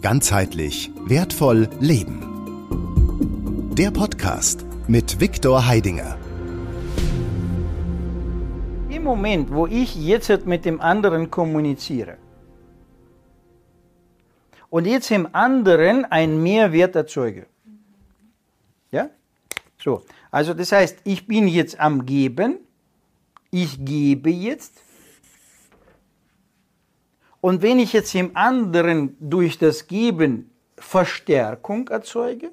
Ganzheitlich wertvoll leben. Der Podcast mit Viktor Heidinger. Im Moment, wo ich jetzt mit dem anderen kommuniziere und jetzt im anderen einen Mehrwert erzeuge. Ja? So. Also das heißt, ich bin jetzt am Geben, ich gebe jetzt und wenn ich jetzt im anderen durch das Geben Verstärkung erzeuge,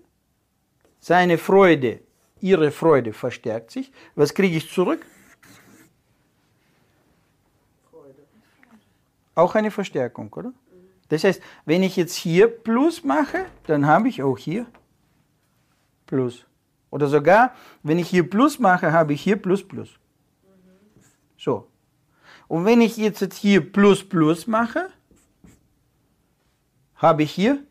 seine Freude, ihre Freude verstärkt sich, was kriege ich zurück? Auch eine Verstärkung, oder? Das heißt, wenn ich jetzt hier Plus mache, dann habe ich auch hier Plus. Oder sogar, wenn ich hier Plus mache, habe ich hier Plus Plus. So. Und wenn ich jetzt hier plus plus mache, habe ich hier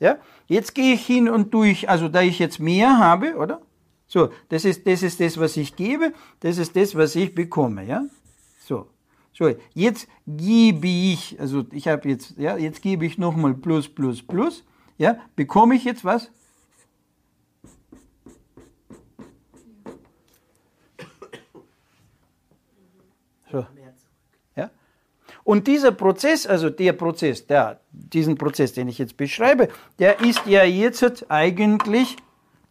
Ja, jetzt gehe ich hin und durch, also da ich jetzt mehr habe, oder? So, das ist, das ist das, was ich gebe, das ist das, was ich bekomme, ja? So. So, jetzt gebe ich, also ich habe jetzt, ja, jetzt gebe ich nochmal plus, plus, plus ja, bekomme ich jetzt was? So. Ja? Und dieser Prozess, also der Prozess, der, diesen Prozess, den ich jetzt beschreibe, der ist ja jetzt eigentlich,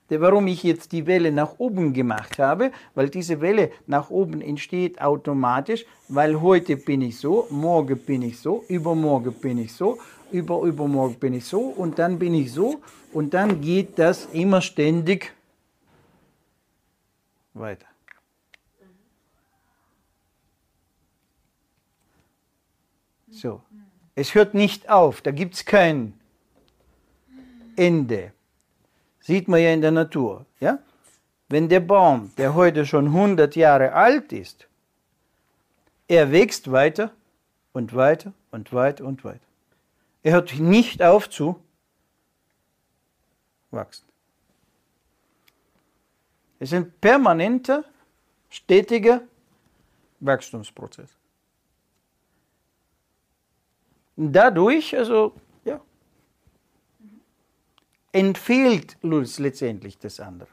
warum ich jetzt die Welle nach oben gemacht habe, weil diese Welle nach oben entsteht automatisch, weil heute bin ich so, morgen bin ich so, übermorgen bin ich so über, übermorgen bin ich so und dann bin ich so und dann geht das immer ständig weiter. So. Es hört nicht auf, da gibt es kein Ende. Sieht man ja in der Natur. Ja? Wenn der Baum, der heute schon 100 Jahre alt ist, er wächst weiter und weiter und weiter und weiter. Er hört nicht auf zu wachsen. Es ist ein permanenter, stetiger Wachstumsprozess. Dadurch, also, entfehlt letztendlich das andere.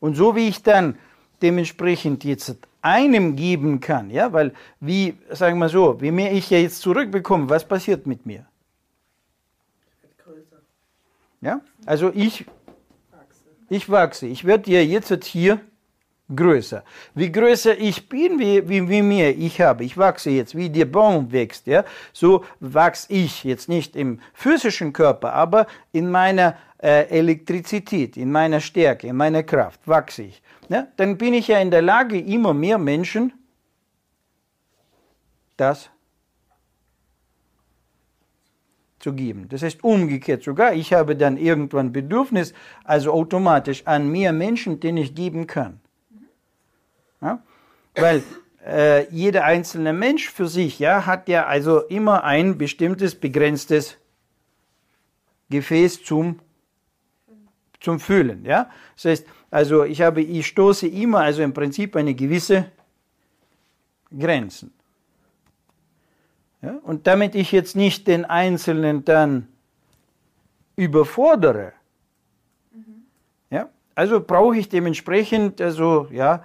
Und so wie ich dann dementsprechend jetzt einem geben kann, ja, weil wie, sagen wir so, wie mehr ich ja jetzt zurückbekomme, was passiert mit mir? Ja, also ich, ich wachse, ich werde ja jetzt hier größer. Wie größer ich bin, wie, wie, wie mehr ich habe. Ich wachse jetzt, wie der Baum wächst, ja, so wachse ich jetzt nicht im physischen Körper, aber in meiner äh, Elektrizität, in meiner Stärke, in meiner Kraft wachse ich ne, dann bin ich ja in der Lage, immer mehr Menschen das zu geben. Das heißt umgekehrt sogar, ich habe dann irgendwann Bedürfnis, also automatisch an mehr Menschen, denen ich geben kann. Ja? Weil äh, jeder einzelne Mensch für sich ja, hat ja also immer ein bestimmtes, begrenztes Gefäß zum, zum Fühlen. Ja? Das heißt, also ich habe, ich stoße immer, also im Prinzip eine gewisse Grenzen. Ja, und damit ich jetzt nicht den Einzelnen dann überfordere, mhm. ja, also brauche ich dementsprechend also, ja,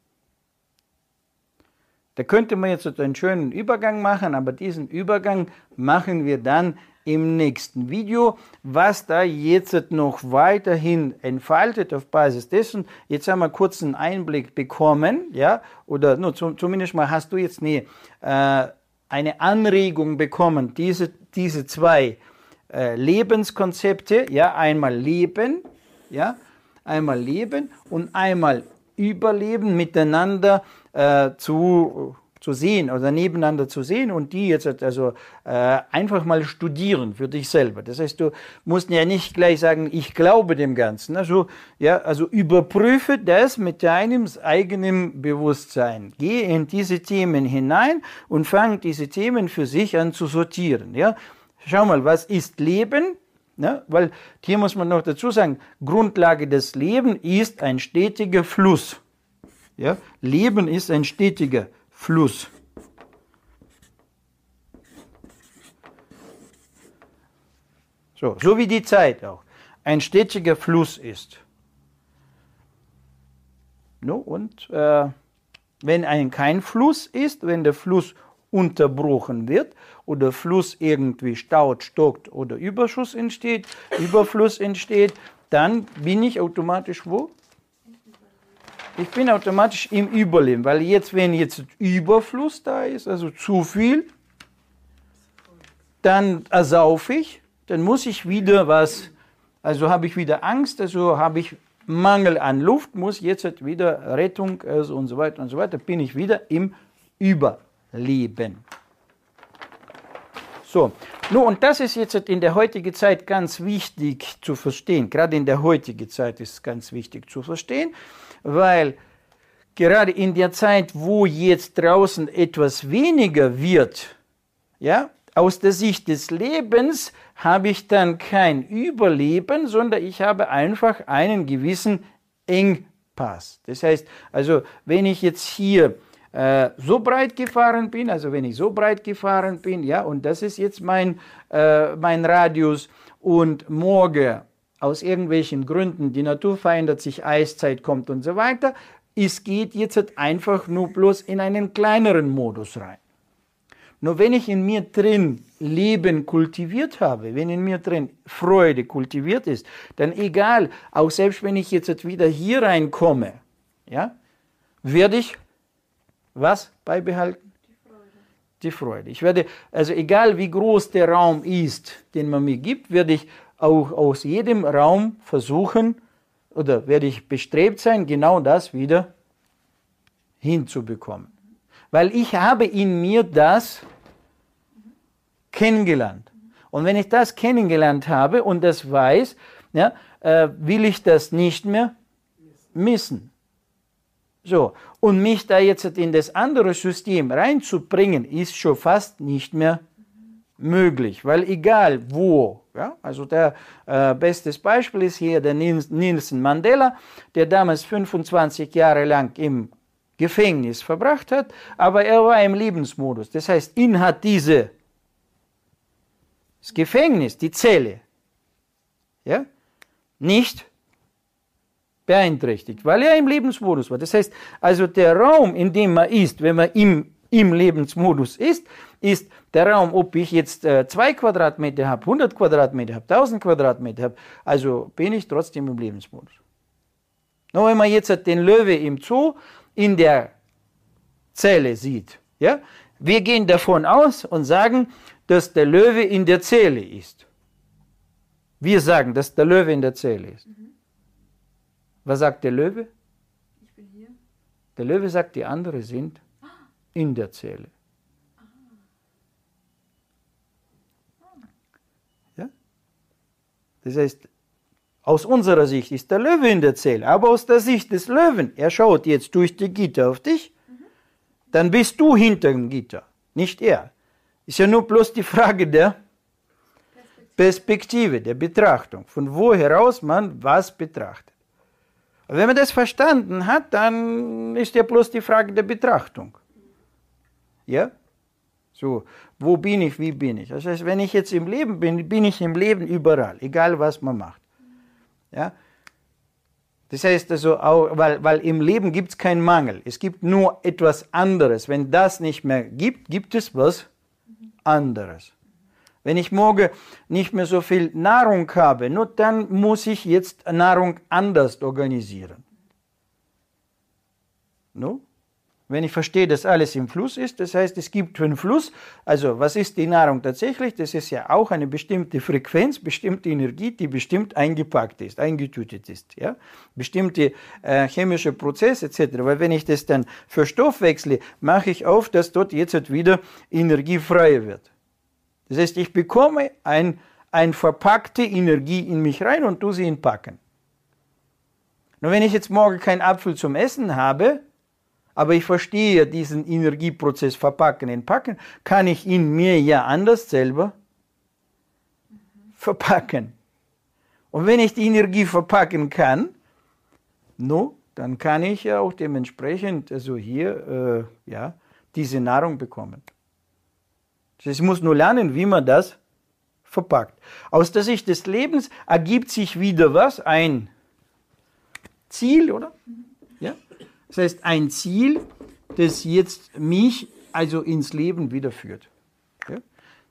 Da könnte man jetzt einen schönen Übergang machen, aber diesen Übergang machen wir dann im nächsten Video, was da jetzt noch weiterhin entfaltet auf Basis dessen. Jetzt haben wir einen Einblick bekommen, ja, oder nur zum, zumindest mal hast du jetzt eine, äh, eine Anregung bekommen, diese, diese zwei äh, Lebenskonzepte, ja, einmal Leben, ja, einmal Leben und einmal Überleben miteinander äh, zu zu sehen oder nebeneinander zu sehen und die jetzt also äh, einfach mal studieren für dich selber. Das heißt, du musst ja nicht gleich sagen, ich glaube dem Ganzen. Also, ja, also überprüfe das mit deinem eigenen Bewusstsein. Geh in diese Themen hinein und fang diese Themen für sich an zu sortieren. Ja, schau mal, was ist Leben? Ja, weil hier muss man noch dazu sagen, Grundlage des Lebens ist ein stetiger Fluss. Ja, Leben ist ein stetiger Fluss. So, so wie die Zeit auch ein stetiger Fluss ist. No, und äh, wenn ein kein Fluss ist, wenn der Fluss unterbrochen wird oder Fluss irgendwie staut, stockt oder Überschuss entsteht, Überfluss entsteht, dann bin ich automatisch wo? Ich bin automatisch im Überleben, weil jetzt, wenn jetzt Überfluss da ist, also zu viel, dann ersaufe ich, dann muss ich wieder was, also habe ich wieder Angst, also habe ich Mangel an Luft, muss jetzt halt wieder Rettung also und so weiter und so weiter, bin ich wieder im Überleben. So, nun, und das ist jetzt in der heutigen Zeit ganz wichtig zu verstehen. Gerade in der heutigen Zeit ist es ganz wichtig zu verstehen weil gerade in der Zeit, wo jetzt draußen etwas weniger wird, ja, aus der Sicht des Lebens habe ich dann kein Überleben, sondern ich habe einfach einen gewissen Engpass. Das heißt, also wenn ich jetzt hier äh, so breit gefahren bin, also wenn ich so breit gefahren bin, ja, und das ist jetzt mein, äh, mein Radius und morgen aus irgendwelchen Gründen, die Natur verändert sich, Eiszeit kommt und so weiter, es geht jetzt einfach nur bloß in einen kleineren Modus rein. Nur wenn ich in mir drin Leben kultiviert habe, wenn in mir drin Freude kultiviert ist, dann egal, auch selbst wenn ich jetzt wieder hier reinkomme, ja, werde ich was beibehalten? Die Freude. Die Freude. Ich werde, also egal wie groß der Raum ist, den man mir gibt, werde ich auch aus jedem Raum versuchen oder werde ich bestrebt sein, genau das wieder hinzubekommen. Weil ich habe in mir das kennengelernt. Und wenn ich das kennengelernt habe und das weiß, ja, äh, will ich das nicht mehr missen. So, und mich da jetzt in das andere System reinzubringen, ist schon fast nicht mehr möglich, weil egal wo, ja, also der äh, bestes Beispiel ist hier der Nelson Mandela, der damals 25 Jahre lang im Gefängnis verbracht hat, aber er war im Lebensmodus. Das heißt, ihn hat diese das Gefängnis, die Zelle, ja, nicht beeinträchtigt, weil er im Lebensmodus war. Das heißt, also der Raum, in dem man ist, wenn man im, im Lebensmodus ist, ist der Raum, ob ich jetzt äh, zwei Quadratmeter habe, 100 Quadratmeter habe, 1000 Quadratmeter habe, also bin ich trotzdem im Lebensmodus. Nur wenn man jetzt den Löwe im Zoo in der Zelle sieht, ja, wir gehen davon aus und sagen, dass der Löwe in der Zelle ist. Wir sagen, dass der Löwe in der Zelle ist. Mhm. Was sagt der Löwe? Ich bin hier. Der Löwe sagt, die anderen sind in der Zelle. Das heißt, aus unserer Sicht ist der Löwe in der Zelle, aber aus der Sicht des Löwen, er schaut jetzt durch die Gitter auf dich, dann bist du hinter dem Gitter, nicht er. Ist ja nur bloß die Frage der Perspektive, der Betrachtung, von wo heraus man was betrachtet. Wenn man das verstanden hat, dann ist ja bloß die Frage der Betrachtung. Ja? So, wo bin ich, wie bin ich? Das heißt, wenn ich jetzt im Leben bin, bin ich im Leben überall, egal was man macht. Ja? Das heißt also, auch, weil, weil im Leben gibt es keinen Mangel. Es gibt nur etwas anderes. Wenn das nicht mehr gibt, gibt es was anderes. Wenn ich morgen nicht mehr so viel Nahrung habe, nur dann muss ich jetzt Nahrung anders organisieren. No? Wenn ich verstehe, dass alles im Fluss ist, das heißt, es gibt einen Fluss. Also, was ist die Nahrung tatsächlich? Das ist ja auch eine bestimmte Frequenz, bestimmte Energie, die bestimmt eingepackt ist, eingetütet ist. Ja? Bestimmte äh, chemische Prozesse etc. Weil wenn ich das dann verstoffwechsle, mache ich auf, dass dort jetzt wieder Energie frei wird. Das heißt, ich bekomme ein, ein verpackte Energie in mich rein und tu sie in Packen. Nur wenn ich jetzt morgen keinen Apfel zum Essen habe, aber ich verstehe diesen Energieprozess verpacken, entpacken, kann ich ihn mir ja anders selber verpacken. Und wenn ich die Energie verpacken kann, no, dann kann ich ja auch dementsprechend, also hier, äh, ja, diese Nahrung bekommen. Ich muss nur lernen, wie man das verpackt. Aus der Sicht des Lebens ergibt sich wieder was? Ein Ziel, oder? Ja? Das heißt, ein Ziel, das jetzt mich also ins Leben wiederführt. Ja?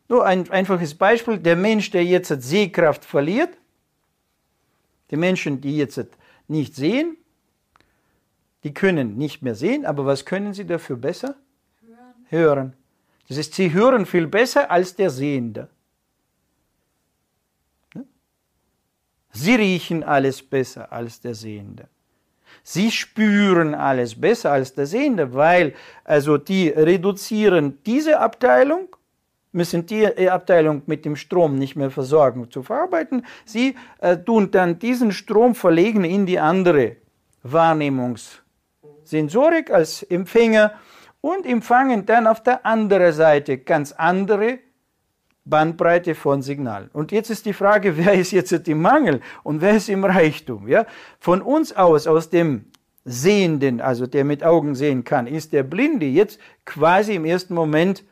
Nur ein einfaches Beispiel, der Mensch, der jetzt Sehkraft verliert, die Menschen, die jetzt nicht sehen, die können nicht mehr sehen, aber was können sie dafür besser? Hören. hören. Das heißt, sie hören viel besser als der Sehende. Sie riechen alles besser als der Sehende. Sie spüren alles besser als der Sehende, weil also die reduzieren diese Abteilung, müssen die äh, Abteilung mit dem Strom nicht mehr versorgen zu verarbeiten. Sie äh, tun dann diesen Strom verlegen in die andere Wahrnehmungssensorik als Empfänger und empfangen dann auf der anderen Seite ganz andere Bandbreite von Signalen. Und jetzt ist die Frage, wer ist jetzt im Mangel und wer ist im Reichtum? Ja? Von uns aus, aus dem Sehenden, also der mit Augen sehen kann, ist der Blinde jetzt quasi im ersten Moment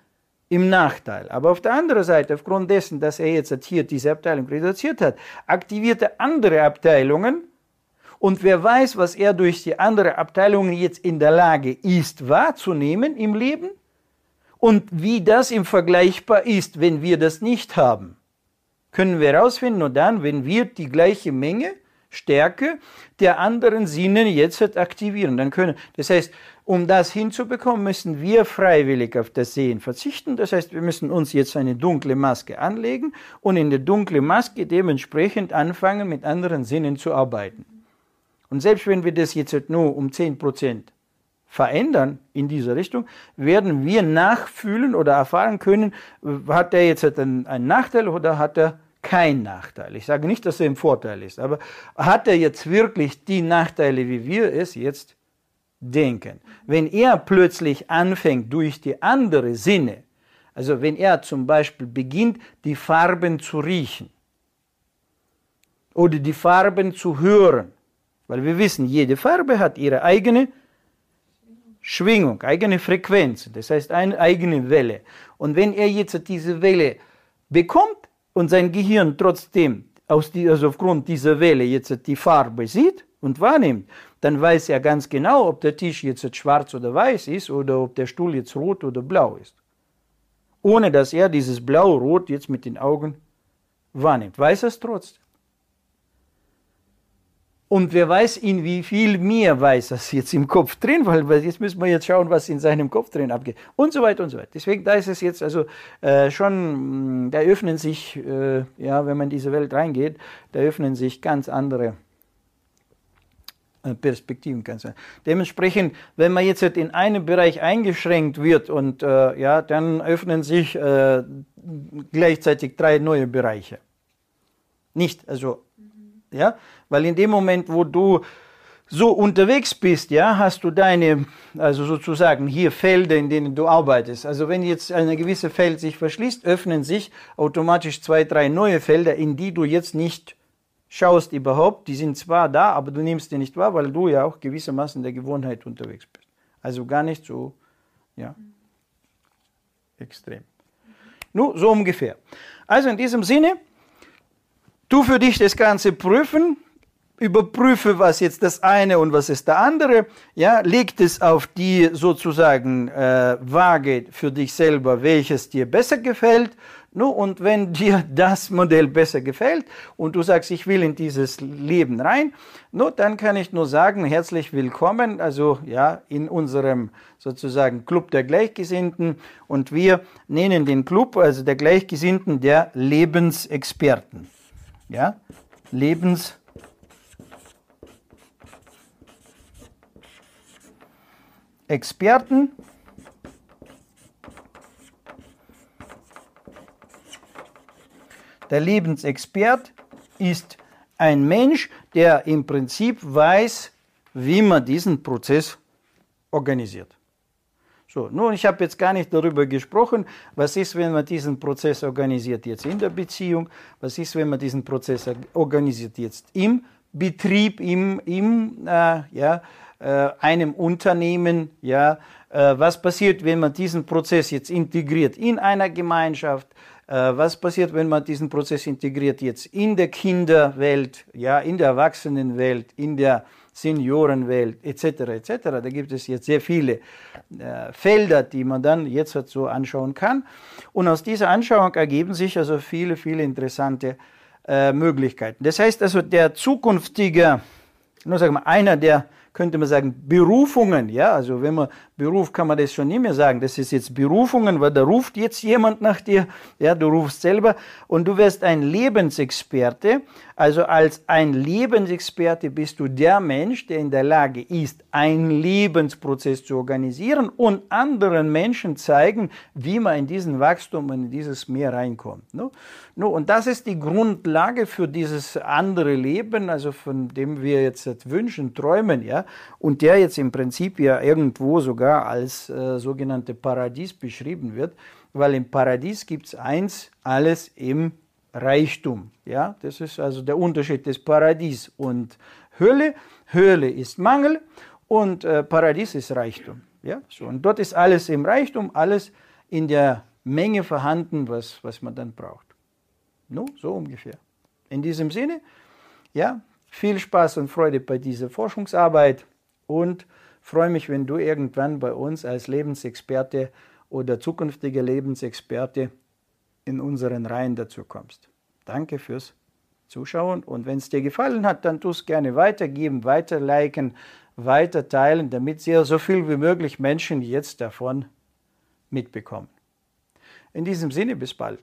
im Nachteil. Aber auf der anderen Seite, aufgrund dessen, dass er jetzt hier diese Abteilung reduziert hat, aktiviert er andere Abteilungen und wer weiß, was er durch die anderen Abteilungen jetzt in der Lage ist wahrzunehmen im Leben, und wie das im Vergleichbar ist, wenn wir das nicht haben, können wir herausfinden und dann, wenn wir die gleiche Menge, Stärke der anderen Sinne jetzt aktivieren, dann können, das heißt, um das hinzubekommen, müssen wir freiwillig auf das Sehen verzichten. Das heißt, wir müssen uns jetzt eine dunkle Maske anlegen und in der dunklen Maske dementsprechend anfangen, mit anderen Sinnen zu arbeiten. Und selbst wenn wir das jetzt nur um 10 Prozent verändern in dieser Richtung, werden wir nachfühlen oder erfahren können, hat er jetzt einen, einen Nachteil oder hat er keinen Nachteil. Ich sage nicht, dass er im Vorteil ist, aber hat er jetzt wirklich die Nachteile, wie wir es jetzt denken? Wenn er plötzlich anfängt, durch die andere Sinne, also wenn er zum Beispiel beginnt, die Farben zu riechen oder die Farben zu hören, weil wir wissen, jede Farbe hat ihre eigene Schwingung, eigene Frequenz, das heißt eine eigene Welle. Und wenn er jetzt diese Welle bekommt und sein Gehirn trotzdem aus die, also aufgrund dieser Welle jetzt die Farbe sieht und wahrnimmt, dann weiß er ganz genau, ob der Tisch jetzt schwarz oder weiß ist oder ob der Stuhl jetzt rot oder blau ist. Ohne dass er dieses Blau-Rot jetzt mit den Augen wahrnimmt. Weiß er es trotzdem. Und wer weiß, in wie viel mehr weiß das jetzt im Kopf drin, weil jetzt müssen wir jetzt schauen, was in seinem Kopf drin abgeht. Und so weiter und so weiter. Deswegen, da ist es jetzt also äh, schon, mm, da öffnen sich, äh, ja, wenn man in diese Welt reingeht, da öffnen sich ganz andere äh, Perspektiven. Ganz andere. Dementsprechend, wenn man jetzt in einem Bereich eingeschränkt wird und äh, ja, dann öffnen sich äh, gleichzeitig drei neue Bereiche. Nicht, also. Ja, weil in dem Moment, wo du so unterwegs bist, ja, hast du deine, also sozusagen hier Felder, in denen du arbeitest. Also wenn jetzt eine gewisse Feld sich verschließt, öffnen sich automatisch zwei, drei neue Felder, in die du jetzt nicht schaust überhaupt. Die sind zwar da, aber du nimmst die nicht wahr, weil du ja auch gewissermaßen der Gewohnheit unterwegs bist. Also gar nicht so, ja, extrem. Nur so ungefähr. Also in diesem Sinne, du für dich das Ganze prüfen, überprüfe, was jetzt das eine und was ist der andere, ja, leg es auf die sozusagen äh, Waage für dich selber, welches dir besser gefällt. No, und wenn dir das Modell besser gefällt und du sagst, ich will in dieses Leben rein, no, dann kann ich nur sagen, herzlich willkommen, also ja, in unserem sozusagen Club der Gleichgesinnten und wir nennen den Club, also der Gleichgesinnten, der Lebensexperten. Ja, Lebensexperten. Experten Der Lebensexpert ist ein Mensch, der im Prinzip weiß, wie man diesen Prozess organisiert. So, nun, ich habe jetzt gar nicht darüber gesprochen, was ist, wenn man diesen Prozess organisiert jetzt in der Beziehung, was ist, wenn man diesen Prozess organisiert jetzt im Betrieb, im, im äh, ja, äh, einem Unternehmen, ja, äh, was passiert, wenn man diesen Prozess jetzt integriert in einer Gemeinschaft, äh, was passiert, wenn man diesen Prozess integriert jetzt in der Kinderwelt, ja, in der Erwachsenenwelt, in der Seniorenwelt etc. etc. Da gibt es jetzt sehr viele äh, Felder, die man dann jetzt halt so anschauen kann. Und aus dieser Anschauung ergeben sich also viele, viele interessante äh, Möglichkeiten. Das heißt also, der zukünftige, nur sagen wir, einer der könnte man sagen, Berufungen, ja, also wenn man Beruf kann man das schon nicht mehr sagen, das ist jetzt Berufungen, weil da ruft jetzt jemand nach dir, ja, du rufst selber und du wirst ein Lebensexperte, also als ein Lebensexperte bist du der Mensch, der in der Lage ist, einen Lebensprozess zu organisieren und anderen Menschen zeigen, wie man in diesen Wachstum und in dieses Meer reinkommt. No? No, und das ist die Grundlage für dieses andere Leben, also von dem wir jetzt wünschen, träumen, ja, und der jetzt im Prinzip ja irgendwo sogar als äh, sogenannte Paradies beschrieben wird, weil im Paradies gibt es eins, alles im Reichtum. Ja, das ist also der Unterschied des Paradies und Hölle. Hölle ist Mangel und äh, Paradies ist Reichtum. Ja, so, und dort ist alles im Reichtum, alles in der Menge vorhanden, was, was man dann braucht. No, so ungefähr. In diesem Sinne, ja, viel Spaß und Freude bei dieser Forschungsarbeit und freue mich, wenn du irgendwann bei uns als Lebensexperte oder zukünftiger Lebensexperte in unseren Reihen dazu kommst. Danke fürs Zuschauen und wenn es dir gefallen hat, dann tu es gerne weitergeben, weiter liken, weiter teilen, damit sehr so viel wie möglich Menschen jetzt davon mitbekommen. In diesem Sinne, bis bald.